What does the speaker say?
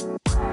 Bye.